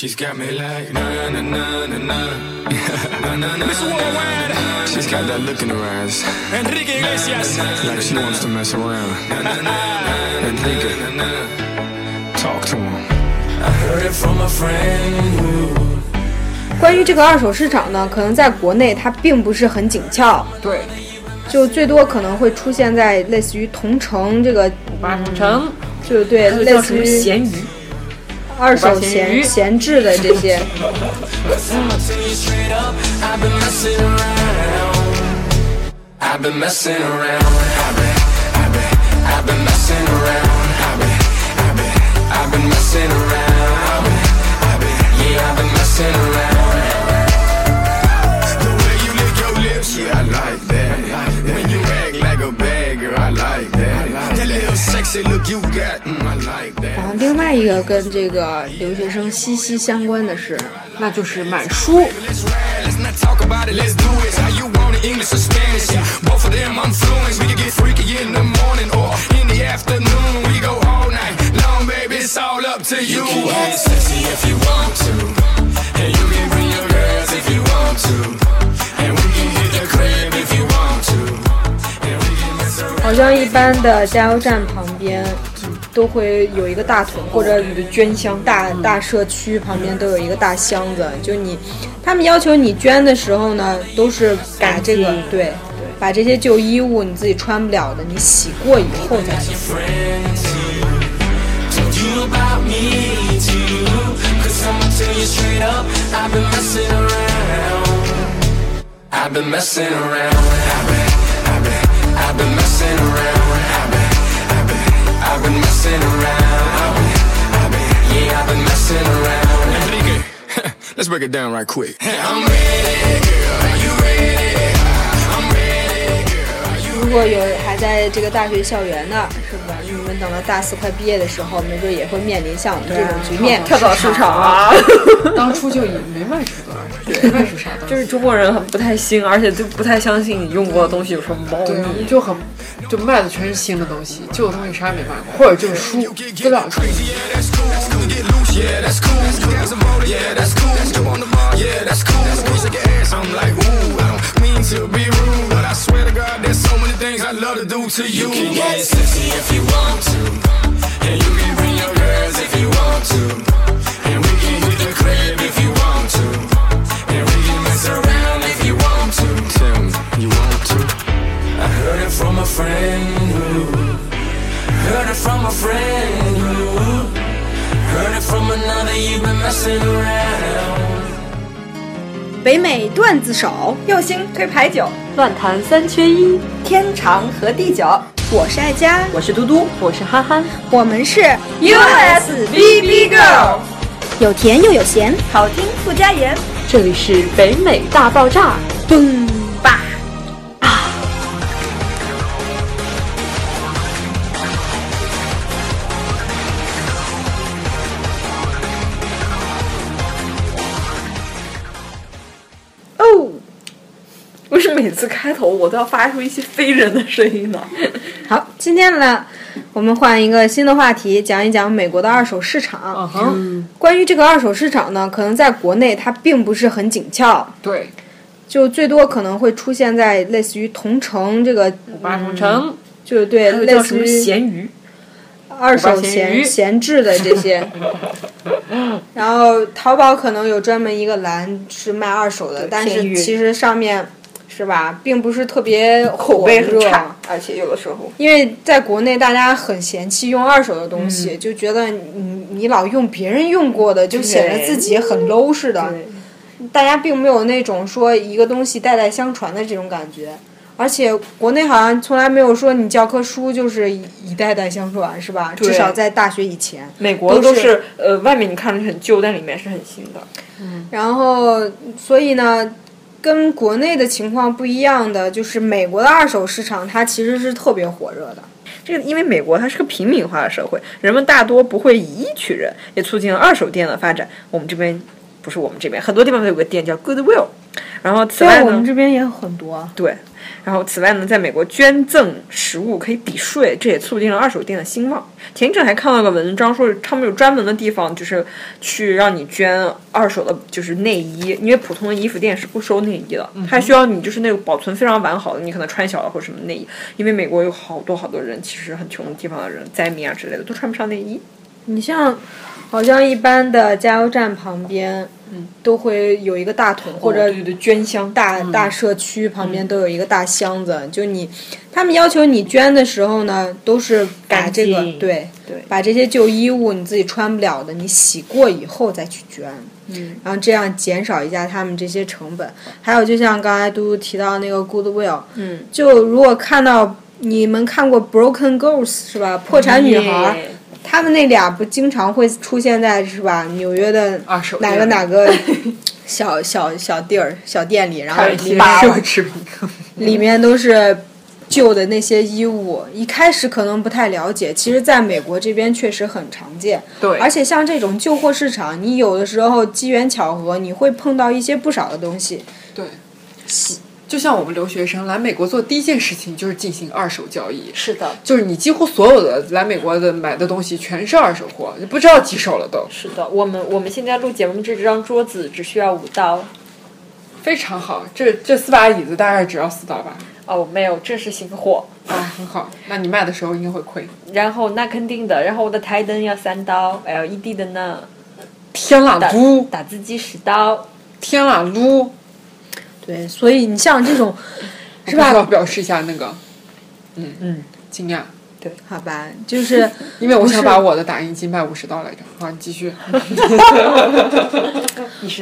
She's got me like na na na na na. na na na. Miss Worldwide, She's got that look in her eyes, Enrique Iglesias. like she wants to mess around. Enrique, talk to him. I heard it from a friend. 关于这个二手市场呢，可能在国内它并不是很紧俏，对，就最多可能会出现在类似于同城这个，八同城，就对，类似于咸鱼，二手闲闲置的这些。后另外一个跟这个留学生息息相关的是，那就是买书。好像一般的加油站旁边都会有一个大桶，或者你的捐箱大大社区旁边都有一个大箱子。就你，他们要求你捐的时候呢，都是把这个对，把这些旧衣物你自己穿不了的，你洗过以后再去。Messing around. I've been, I've been, I've been messing around. I've been, I've been, yeah, I've been messing around. Enrique, let's break it down right quick. I'm ready, girl, are you ready? 如果有还在这个大学校园的，是吧？你们等到大四快毕业的时候，没准也会面临像我们这种局面。跳蚤市场啊，当初就也没卖出多少，没卖出啥东西。就是中国人很不太信，而且就不太相信你用过的东西有什么猫对，腻。就很就卖的全是新的东西，旧的东西啥也没卖过，或者就是书，资料书。Swear to God, there's so many things I love to do to you. You can get sexy if you want to, and you can bring your girls if you want to, and we can hit the crib if you want to, and we can mess around if you want to. Tell me you want to. I heard it from a friend who. Heard it from a friend who Heard it from another, you've been messing around 北美段子手，右星推牌九，乱弹三缺一，天长和地久。我是爱佳，我是嘟嘟，我是憨憨。我们是 USBB Girl，有甜又有咸，好听不加盐。这里是北美大爆炸。嘣每次开头我都要发出一些非人的声音呢？好，今天呢，我们换一个新的话题，讲一讲美国的二手市场。嗯，关于这个二手市场呢，可能在国内它并不是很紧俏，对，就最多可能会出现在类似于同城这个，八同城，就对，还有叫什么类似于咸鱼？二手闲闲置的这些。然后淘宝可能有专门一个栏是卖二手的，但是其实上面是吧，并不是特别 口碑很火热差，而且有的时候因为在国内，大家很嫌弃用二手的东西，嗯就觉得你你老用别人用过的，就显得自己很 low 似的。大家并没有那种说一个东西代代相传的这种感觉。而且国内好像从来没有说你教科书就是一一代代相传，是吧？至少在大学以前。美国都是都是呃，外面你看着很旧，但里面是很新的。嗯然后，所以呢，跟国内的情况不一样的，就是美国的二手市场它其实是特别火热的。这个因为美国它是个平民化的社会，人们大多不会以一取人，也促进了二手店的发展。我们这边不是我们这边，很多地方都有个店叫 Goodwill。然后此外呢，我们这边也很多。对，然后此外呢，在美国捐赠食物可以抵税，这也促进了二手店的兴旺。前一阵还看到个文章说，他们有专门的地方，就是去让你捐二手的，就是内衣，因为普通的衣服店是不收内衣的，它需要你就是那个保存非常完好的，你可能穿小了或者什么内衣，因为美国有好多好多人，其实很穷的地方的人，灾民啊之类的都穿不上内衣。你像，好像一般的加油站旁边，嗯，都会有一个大桶，或者捐箱大大社区旁边都有一个大箱子。就你，他们要求你捐的时候呢，都是把这个对对把这些旧衣物你自己穿不了的，你洗过以后再去捐。嗯，然后这样减少一下他们这些成本。还有，就像刚才嘟嘟提到那个 Goodwill，嗯，就如果看到你们看过 Broken Girls 是吧？破产女孩。耶他们那俩不经常会出现在是吧？纽约的哪个哪个小小小地儿、小店里，然后里面 里面都是旧的那些衣物。一开始可能不太了解，其实在美国这边确实很常见。对而且像这种旧货市场，你有的时候机缘巧合，你会碰到一些不少的东西。对，就像我们留学生来美国做第一件事情就是进行二手交易，是的，就是你几乎所有的来美国的买的东西全是二手货，你不知道几手了都，是的。我们我们现在录节目这张桌子只需要五刀。非常好。这这四把椅子大概只要四刀吧？哦，没有，这是新货。啊，很好。那你卖的时候应该会亏。然后那肯定的，然后我的台灯要三刀，LED 的呢，天啦打噜，打字机十刀。天啦噜，对，所以你像这种，是吧？表示一下那个，嗯嗯，惊讶，对好吧，就是因为我想把我的打印机卖五十刀来着。好，你继续。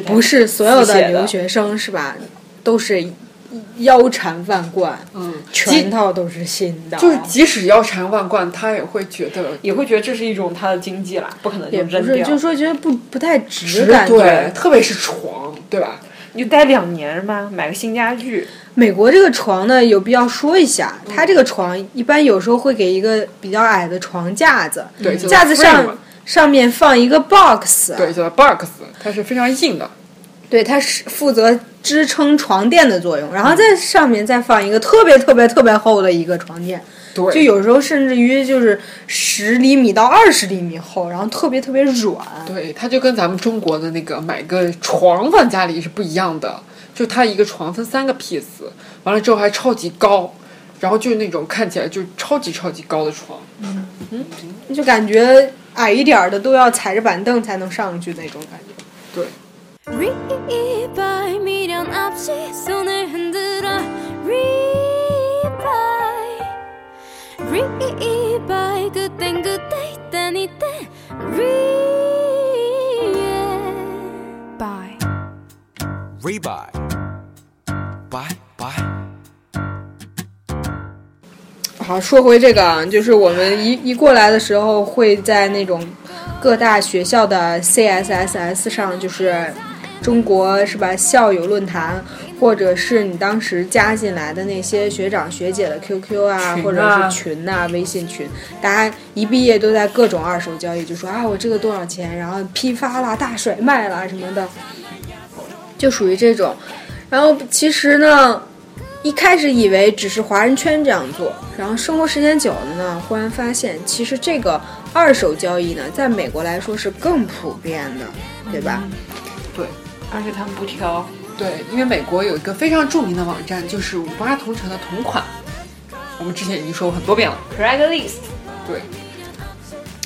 不是所有的的留学生是吧？都是腰缠万贯，嗯，全套都是新的，就是即使腰缠万贯，他也会觉得也会觉得这是一种他的经济啦，不可能就也不是，扔掉。就是说觉得不不太值，值感觉对，特别是床，对吧？你就待两年吗？买个新家具，美国这个床呢，有必要说一下，它这个床一般有时候会给一个比较矮的床架子，对，架子上上面放一个 box，对，叫做 box，它是非常硬的。对，它是负责支撑床垫的作用，然后在上面再放一个特别特别特别厚的一个床垫，对，就有时候甚至于就是十厘米到二十厘米厚，然后特别特别软。对，它就跟咱们中国的那个买个床放家里是不一样的，就它一个床分三个 piece，完了之后还超级高，然后就是那种看起来就超级超级高的床。嗯就感觉矮一点儿的都要踩着板凳才能上去那种感觉。对，Re-bye, good thing, good day, day, day. Re-bye. Re-bye. Bye, bye. 好，说回这个啊，就是我们一一过来的时候，会在那种各大学校的 CSSS 上，就是中国是吧校友论坛，或者是你当时加进来的那些学长学姐的 QQ 啊，啊或者是群呐、微信群，大家一毕业都在各种二手交易，就说啊我这个多少钱，然后批发啦、大甩卖啦什么的，就属于这种。然后其实呢，一开始以为只是华人圈这样做，然后生活时间久了呢，忽然发现其实这个二手交易呢，在美国来说是更普遍的，对吧？对而且他们不挑。对，因为美国有一个非常著名的网站，就是五八同城的同款，我们之前已经说过很多遍了。Craigslist 对，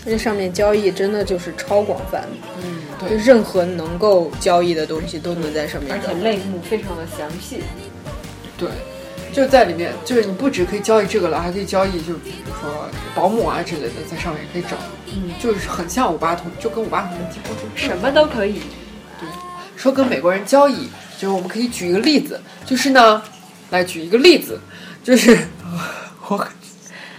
那上面交易真的就是超广泛，嗯，就对，任何能够交易的东西都能在上面而且。类目非常的详细。对，就在里面，就是你不只可以交易这个了，还可以交易，就比如说保姆啊之类的，在上面也可以找。嗯，就是很像五八同，就跟五八同城几乎是什么都可以。对说跟美国人交易，就是我们可以举一个例子，就是呢，来举一个例子，就是我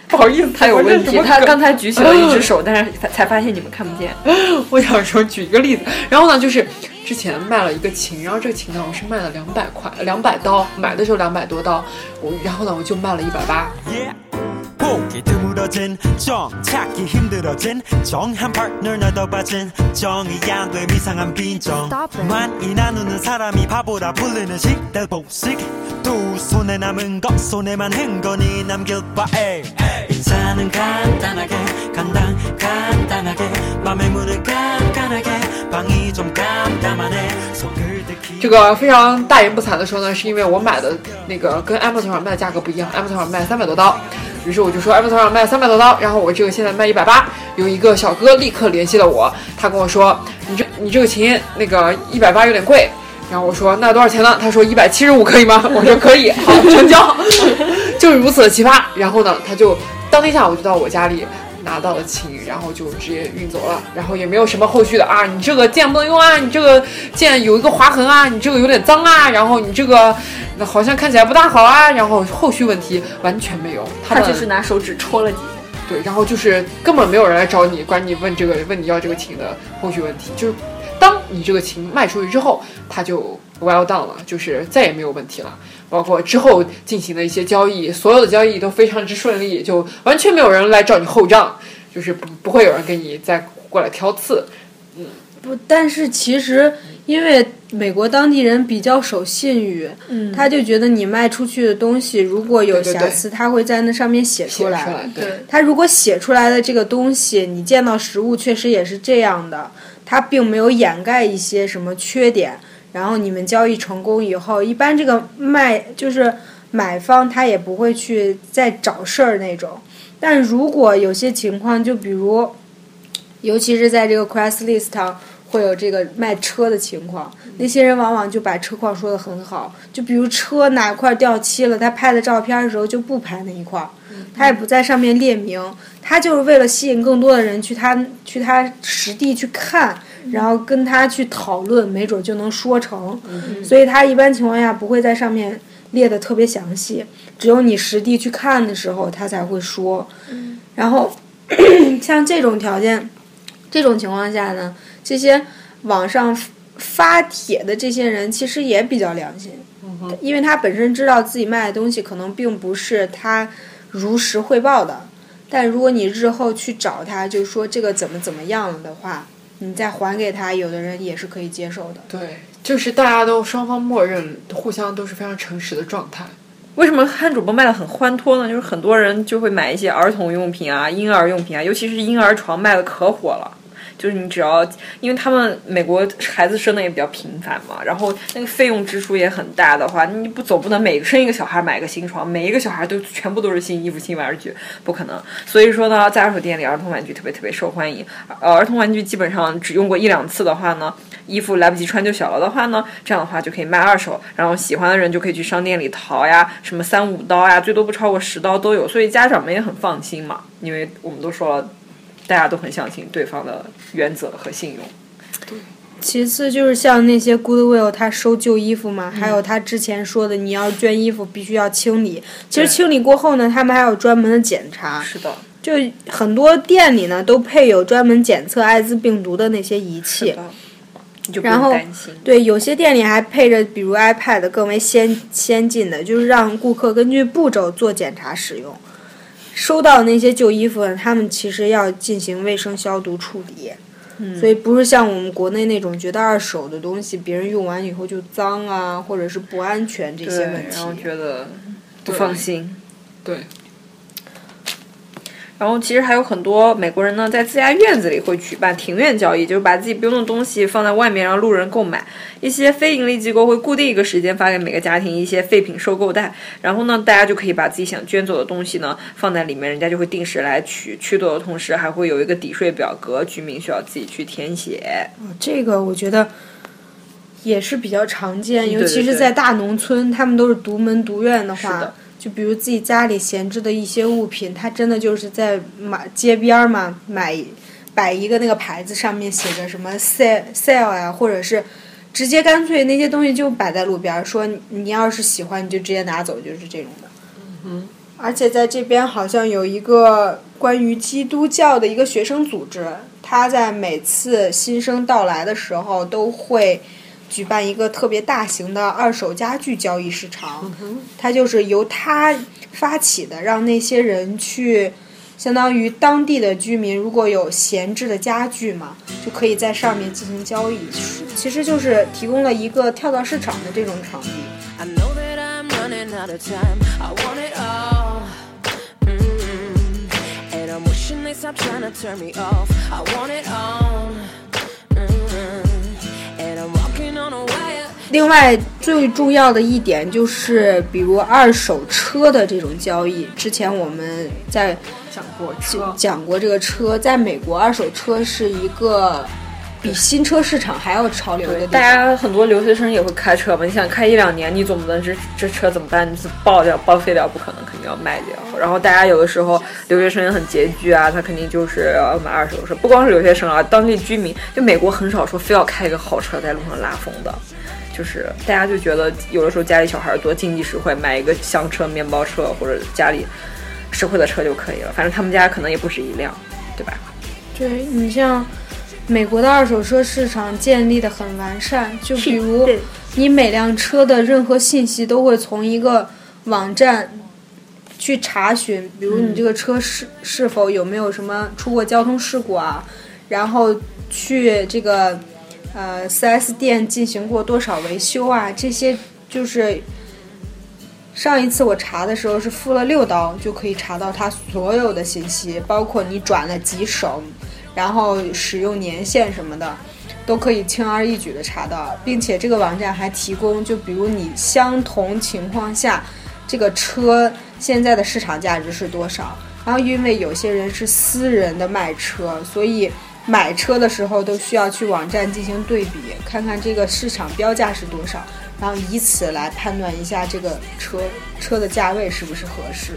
不好意思，他有问题，他刚才举起了一只手，但是才才发现你们看不见。我想说举一个例子，然后呢，就是之前卖了一个琴，然后这个琴呢，我是卖了两百块，两百刀，买的时候两百多刀，我然后呢，我就卖了一百八，보기 드물어진 정 찾기 힘들어진 정한 파트너 나도 빠진 정이 양도의 이상한 빈정 Stop it. 많이 나누는 사람이 바보라 불리는 식대 복식 두 손에 남은 것 손에만 흥건히 남길 바에 인사는 간단하게 간단 간단하게 맘의 문을 깐깐하게 방이 좀 깜깜하네 속을 들키 这个非常大言不惭的说呢，是因为我买的那个跟 Amazon 上卖的价格不一样，Amazon 上卖三百多刀， 于是我就说 Amazon 上卖三百多刀，然后我这个现在卖一百八，有一个小哥立刻联系了我，他跟我说你这你这个琴那个一百八有点贵。然后我说那多少钱呢？他说一百七十五可以吗？我说可以，好成交，就是如此的奇葩。然后呢，他就当天下午就到我家里拿到了琴，然后就直接运走了，然后也没有什么后续的啊，你这个键不能用啊，你这个键有一个划痕啊，你这个有点脏啊，然后你这个那好像看起来不大好啊，然后后续问题完全没有，他们他就是拿手指戳了几下。对，然后就是根本没有人来找你，管你问这个问你要这个琴的后续问题，就是当你这个琴卖出去之后，它就 well done 了，就是再也没有问题了。包括之后进行的一些交易，所有的交易都非常之顺利，就完全没有人来找你后账，就是不不会有人给你再过来挑刺。嗯不，但是其实因为美国当地人比较守信誉，嗯他就觉得你卖出去的东西如果有对对对瑕疵，他会在那上面写写出来。出来，对，他如果写出来的这个东西，你见到实物确实也是这样的，他并没有掩盖一些什么缺点。然后你们交易成功以后，一般这个卖就是买方他也不会去再找事儿那种。但如果有些情况，就比如，尤其是在这个 Craigslist 上会有这个卖车的情况，那些人往往就把车况说的很好，就比如车哪块掉漆了，他拍的照片的时候就不拍那一块儿，他也不在上面列明，他就是为了吸引更多的人去他去他实地去看，然后跟他去讨论，没准就能说成，所以他一般情况下不会在上面列的特别详细，只有你实地去看的时候，他才会说，然后 像这种条件。这种情况下呢，这些网上发帖的这些人其实也比较良心，因为他本身知道自己卖的东西可能并不是他如实汇报的，但如果你日后去找他，就说这个怎么怎么样了的话，你再还给他，有的人也是可以接受的。对，就是大家都双方默认，互相都是非常诚实的状态。为什么汉主播卖的很欢脱呢？就是很多人就会买一些儿童用品啊、婴儿用品啊，尤其是婴儿床卖的可火了。就是你只要，因为他们美国孩子生的也比较频繁嘛，然后那个费用支出也很大的话，你不总不能每生一个小孩买个新床，每一个小孩都全部都是新衣服、新玩具，不可能。所以说呢，在二手店里，儿童玩具特别特别受欢迎。呃，儿童玩具基本上只用过一两次的话呢，衣服来不及穿就小了的话呢，这样的话就可以卖二手，然后喜欢的人就可以去商店里淘呀，什么三五刀呀，最多不超过十刀都有，所以家长们也很放心嘛，因为我们都说了。大家都很相信对方的原则和信用。其次就是像那些 Goodwill，他收旧衣服嘛，还有他之前说的，你要捐衣服必须要清理。其实清理过后呢，他们还有专门的检查。是的，就很多店里呢都配有专门检测艾滋病毒的那些仪器。然后。对，有些店里还配着比如 iPad 更为先先进的，就是让顾客根据步骤做检查使用。收到的那些旧衣服，他们其实要进行卫生消毒处理。嗯所以不是像我们国内那种觉得二手的东西别人用完以后就脏啊，或者是不安全这，些问题。然后觉得不放心。对，然后其实还有很多美国人呢，在自家院子里会举办庭院交易，就是把自己不用的东西放在外面，让路人购买。一些非盈利机构会固定一个时间发给每个家庭一些废品收购袋，然后呢，大家就可以把自己想捐走的东西呢放在里面，人家就会定时来取。取走的同时，还会有一个抵税表格，居民需要自己去填写。这个我觉得也是比较常见，尤其是在大农村，他们都是独门独院的话，是的就比如自己家里闲置的一些物品，他真的就是在马街边儿嘛买摆一个那个牌子，上面写着什么 sale sale 呀、或者是。直接干脆那些东西就摆在路边儿，说你你要是喜欢你就直接拿走，就是这种的。嗯，而且在这边好像有一个关于基督教的一个学生组织，他在每次新生到来的时候都会举办一个特别大型的二手家具交易市场，它就是由他发起的，让那些人去，相当于当地的居民如果有闲置的家具嘛，就可以在上面进行交易，其实就是提供了一个跳蚤市场的这种场地。另外最重要的一点就是，比如二手车的这种交易。之前我们在讲过车，讲过这个车，在美国二手车是一个比新车市场还要潮流的。大家很多留学生也会开车嘛，你想开一两年，你总不能这这车怎么办？你是爆掉、报废掉，不可能，肯定要卖掉。然后大家有的时候留学生也很拮据啊，他肯定就是要买二手车。不光是留学生啊，当地居民，就美国很少说非要开一个好车在路上拉风的。就是大家就觉得有的时候家里小孩多，经济实惠，买一个香车、面包车或者家里实惠的车就可以了。反正他们家可能也不止一辆，对吧？对你像美国的二手车市场建立的很完善，就比如你每辆车的任何信息都会从一个网站去查询，比如你这个车是是否有没有什么出过交通事故啊，然后去这个呃 4S 店进行过多少维修啊，这些就是。上一次我查的时候是付了六刀就可以查到它所有的信息，包括你转了几省，然后使用年限什么的，都可以轻而易举的查到，并且这个网站还提供，就比如你相同情况下，这个车现在的市场价值是多少。然后因为有些人是私人的卖车，所以买车的时候都需要去网站进行对比，看看这个市场标价是多少，然后以此来判断一下这个车车的价位是不是合适。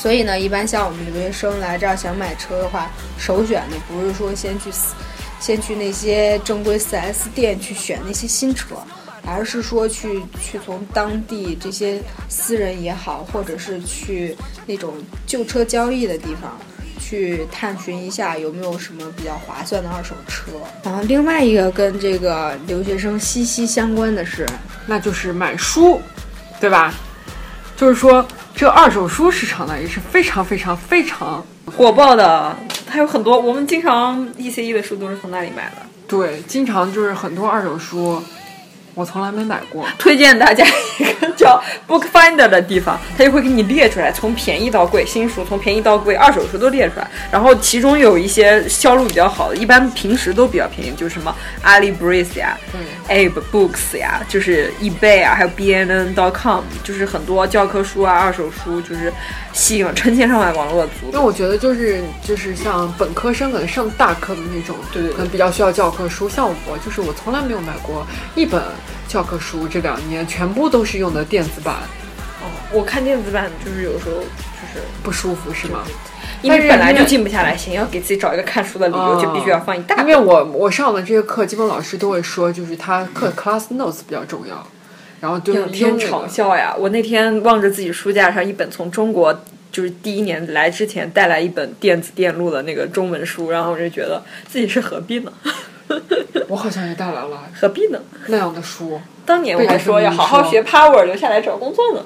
所以呢，一般像我们留学生来这儿想买车的话，首选的不是说先去先去那些正规 4S 店去选那些新车，而是说去去从当地这些私人也好，或者是去那种旧车交易的地方。去探寻一下有没有什么比较划算的二手车。然后另外一个跟这个留学生息息相关的是，那就是买书，对吧？就是说，这个二手书市场呢也是非常非常非常火爆的，还有很多我们经常 ECE 的书都是从那里买的。对，经常就是很多二手书，我从来没买过。推荐大家一个叫 Book Finder 的地方，它就会给你列出来，从便宜到贵，新书从便宜到贵，二手书都列出来。然后其中有一些销路比较好的，一般平时都比较便宜，就是什么 AliBreeze 呀、Abe Books 呀，就是 eBay 啊，还有 BNN.com，就是很多教科书啊、二手书，就是吸引了成千上万网络族因为我觉得就是就是像本科生可能上大课的那种，对对对可能比较需要教科书。像我就是我从来没有买过一本教科书，这两年全部都是用的电子版，哦我看电子版就是有时候就是不舒服是吗？因为本来就静不下来，想要给自己找一个看书的理由，就必须要放一大本。因为我我上的这些课，基本老师都会说，就是他课 class notes 比较重要，然后就天听那个长啸呀！我那天望着自己书架上一本从中国就是第一年来之前带来一本电子电路的那个中文书，然后我就觉得自己是何必呢？我好像也带来了何必呢？那样的书，当年我还说要好好学 Power，留下来找工作呢。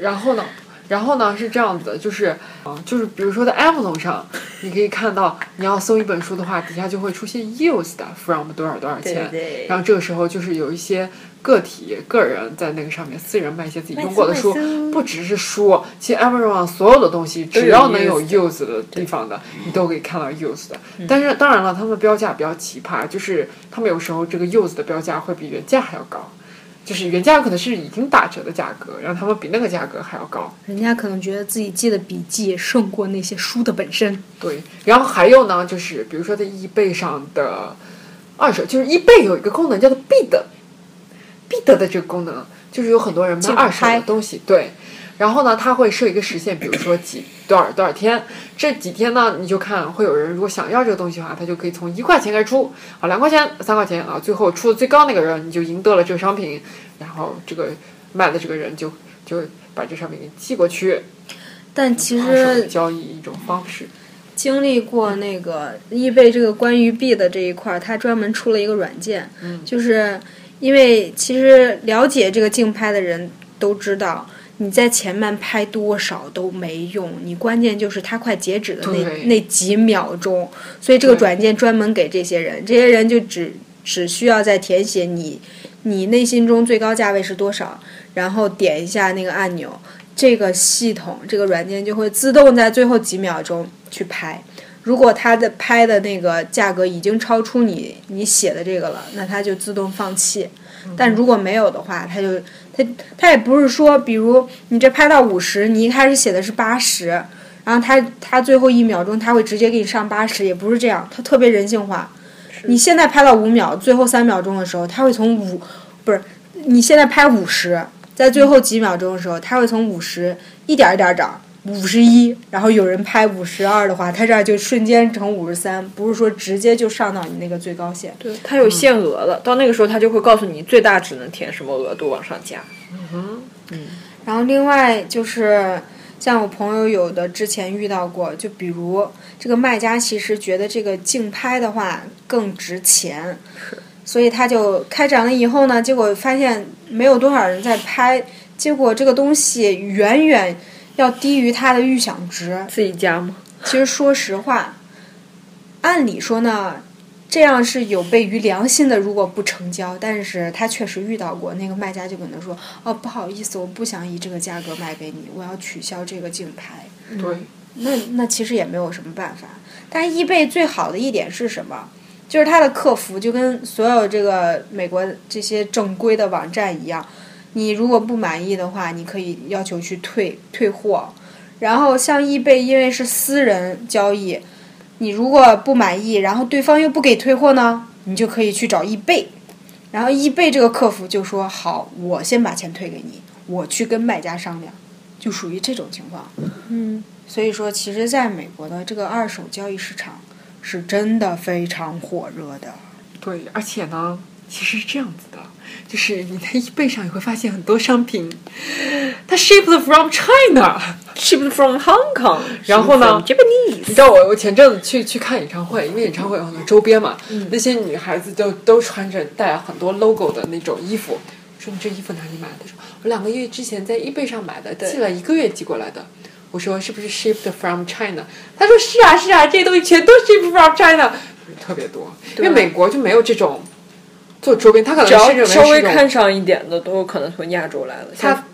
然后呢，然后呢是这样子的，就是嗯，就是比如说在 Amazon 上，你可以看到你要搜一本书的话，底下就会出现 used from 多少多少钱，对对。然后这个时候就是有一些个体个人在那个上面私人卖一些自己用过的书，不只是书，其实 Amazon 上所有的东西，只要能有 used 的地方的，你都可以看到 used 的。但是当然了，他们的标价比较奇葩，就是他们有时候这个 used 的标价会比原价还要高。就是原价可能是已经打折的价格，然后他们比那个价格还要高。人家可能觉得自己记的笔记胜过那些书的本身。对，然后还有呢，就是比如说在 eBay 上的二手，就是 eBay 有一个功能叫做 bid，bid 的这个功能，就是有很多人卖二手的东西，对，然后呢，它会设一个时限，比如说几 多少多少天，这几天呢，你就看会有人如果想要这个东西的话，他就可以从一块钱开始出，啊，两块钱、三块钱啊，最后出的最高那个人你就赢得了这个商品，然后这个卖的这个人就就把这商品给寄过去，但其实交易一种方式。经历过那个易贝这个关于币的这一块儿，它专门出了一个软件，嗯就是因为其实了解这个竞拍的人都知道。你在前面拍多少都没用，你关键就是它快截止的那那几秒钟，所以这个软件专门给这些人，这些人就只只需要在填写你你内心中最高价位是多少，然后点一下那个按钮，这个系统这个软件就会自动在最后几秒钟去拍。如果它的拍的那个价格已经超出你你写的这个了，那它就自动放弃。但如果没有的话，它就它它也不是说，比如你这拍到五十，你一开始写的是八十，然后它它最后一秒钟它会直接给你上八十，也不是这样，它特别人性化。你现在拍到五秒，最后三秒钟的时候，它会从五不是你现在拍五十，在最后几秒钟的时候，它会从五十一点儿一点儿涨。五十一，然后有人拍五十二的话，它这儿就瞬间成五十三，不是说直接就上到你那个最高线。对，它有限额的，到那个时候它就会告诉你最大只能填什么额度往上加。嗯嗯然后另外就是像我朋友有的之前遇到过，就比如这个卖家其实觉得这个竞拍的话更值钱，所以他就开展了以后呢，结果发现没有多少人在拍，结果这个东西远远要低于他的预想值。自己加吗？其实说实话，按理说呢，这样是有悖于良心的，如果不成交。但是他确实遇到过，那个卖家就跟他说：“哦，不好意思，我不想以这个价格卖给你，我要取消这个竞拍。对，那那其实也没有什么办法。但易贝最好的一点是什么？就是它的客服就跟所有这个美国这些正规的网站一样，你如果不满意的话，你可以要求去退退货。然后像易贝，因为是私人交易，你如果不满意，然后对方又不给退货呢，你就可以去找易贝。然后易贝这个客服就说：“好，我先把钱退给你，我去跟卖家商量。”就属于这种情况。嗯，所以说，其实在美国的这个二手交易市场是真的非常火热的。对，而且呢，其实是这样子的，就是你在 eBay 上也会发现很多商品，它 shipped from China。shipped from Hong Kong，然后呢 Japanese，你知道我我前阵子去去看演唱会，因为演唱会有很多周边嘛，那些女孩子就都穿着带很多 logo 的那种衣服。说你这衣服哪里买的？说我两个月之前在 eBay 上买的，寄了一个月寄过来的。我说是不是 shipped from China？他说是啊是啊，这些东西全都 shipped from China，特别多。因为美国就没有这种做周边，他可能只要是稍微看上一点的，都有可能从亚洲来的。像它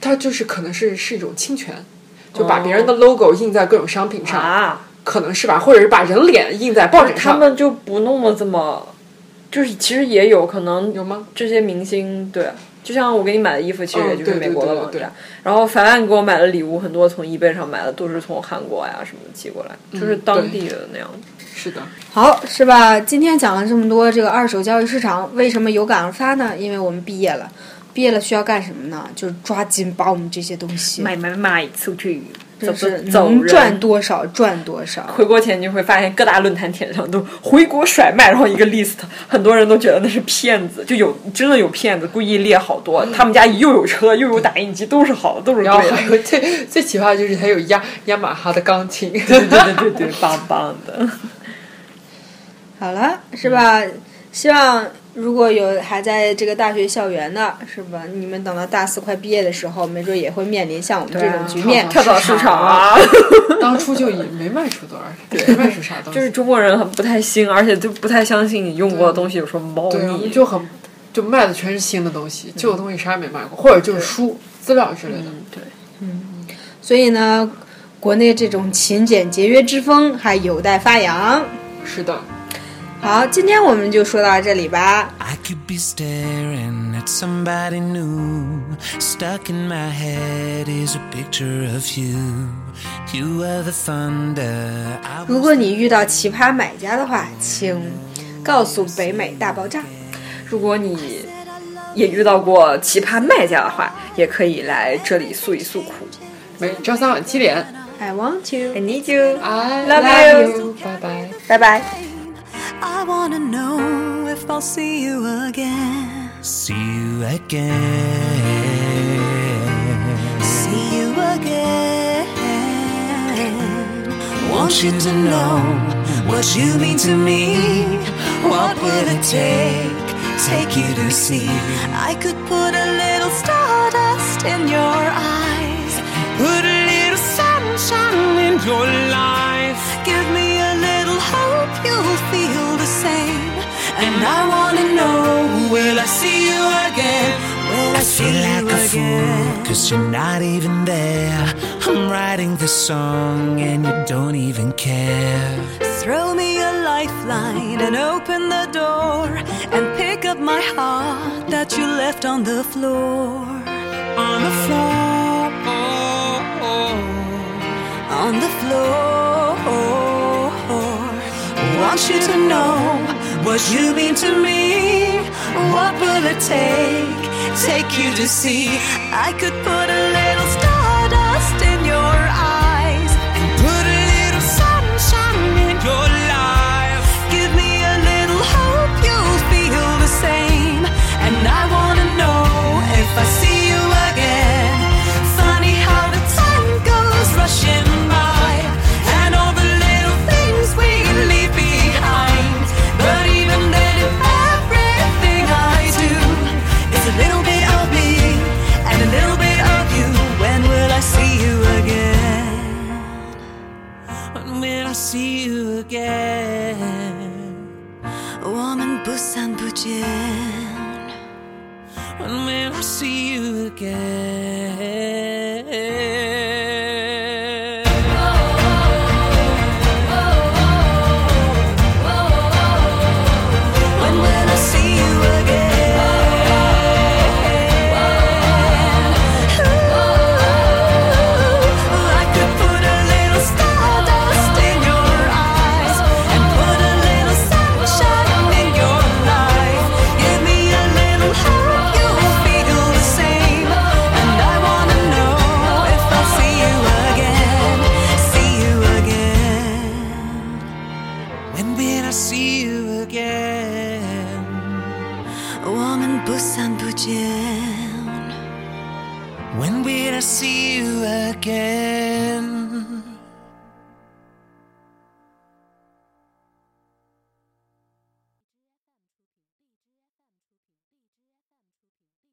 它就是可能是是一种侵权，就把别人的 logo 印在各种商品上，啊，可能是吧，或者是把人脸印在报纸上。他们就不弄得这么，就是其实也有可能有吗？这些明星对，就像我给你买的衣服，其实嗯也就是美国的对对。然后凡凡给我买的礼物，很多从 eBay 上买的，都是从韩国呀什么寄过来，就是当地的那样的。是的，好，是吧？今天讲了这么多这个二手交易市场，为什么有感而发呢？因为我们毕业了，毕业了需要干什么呢？就是抓紧把我们这些东西，卖卖卖出去，走就是能赚多少赚多少。回国前你就会发现各大论坛帖上都回国甩卖，然后一个 list，很多人都觉得那是骗子，就有真的有骗子故意列好多，他们家又有车又有打印机，都是好的，都是然后对的。还有最最奇葩的就是还有雅雅马哈的钢琴，对对对对对，棒棒的。好了，是吧？希望如果有还在这个大学校园的，是吧？你们等到大四快毕业的时候，没准也会面临像我们这种局面。跳跳蚤市场啊，当初就也没卖出多少，没卖出啥东西，就是中国人很不太信，而且就不太相信你用过的东西有什么猫腻们。就很就卖的全是新的东西，旧的东西啥也没卖过，或者就是书、资料之类的。对，嗯所以呢，国内这种勤俭节约之风还有待发扬。是的，好，今天我们就说到这里吧。I could be staring at somebody new. Stuck in my head is a picture of you. You were the thunder. I 如果你遇到奇葩买家的话，请告诉北美大爆炸。如果你也遇到过奇葩卖家的话，也可以来这里诉一诉苦。每周三晚七点 I want you。I need you，，I Love love you you，拜拜。拜拜。I wanna know if I'll see you again. See you again. See you again. Want you to know what you mean to me. What will it take? Take you to see. I could put a little stardust in your eyes. Put a little sunshine in your life. I wanna know, will I see you again? Will I, I see feel you like a again? fool, cause you're not even there. I'm writing this song and you don't even care. Throw me a lifeline and open the door and pick up my heart that you left on the floor. On the floor. On the floor. Want you to know what you mean to me. What will it take? Take you to see. I could put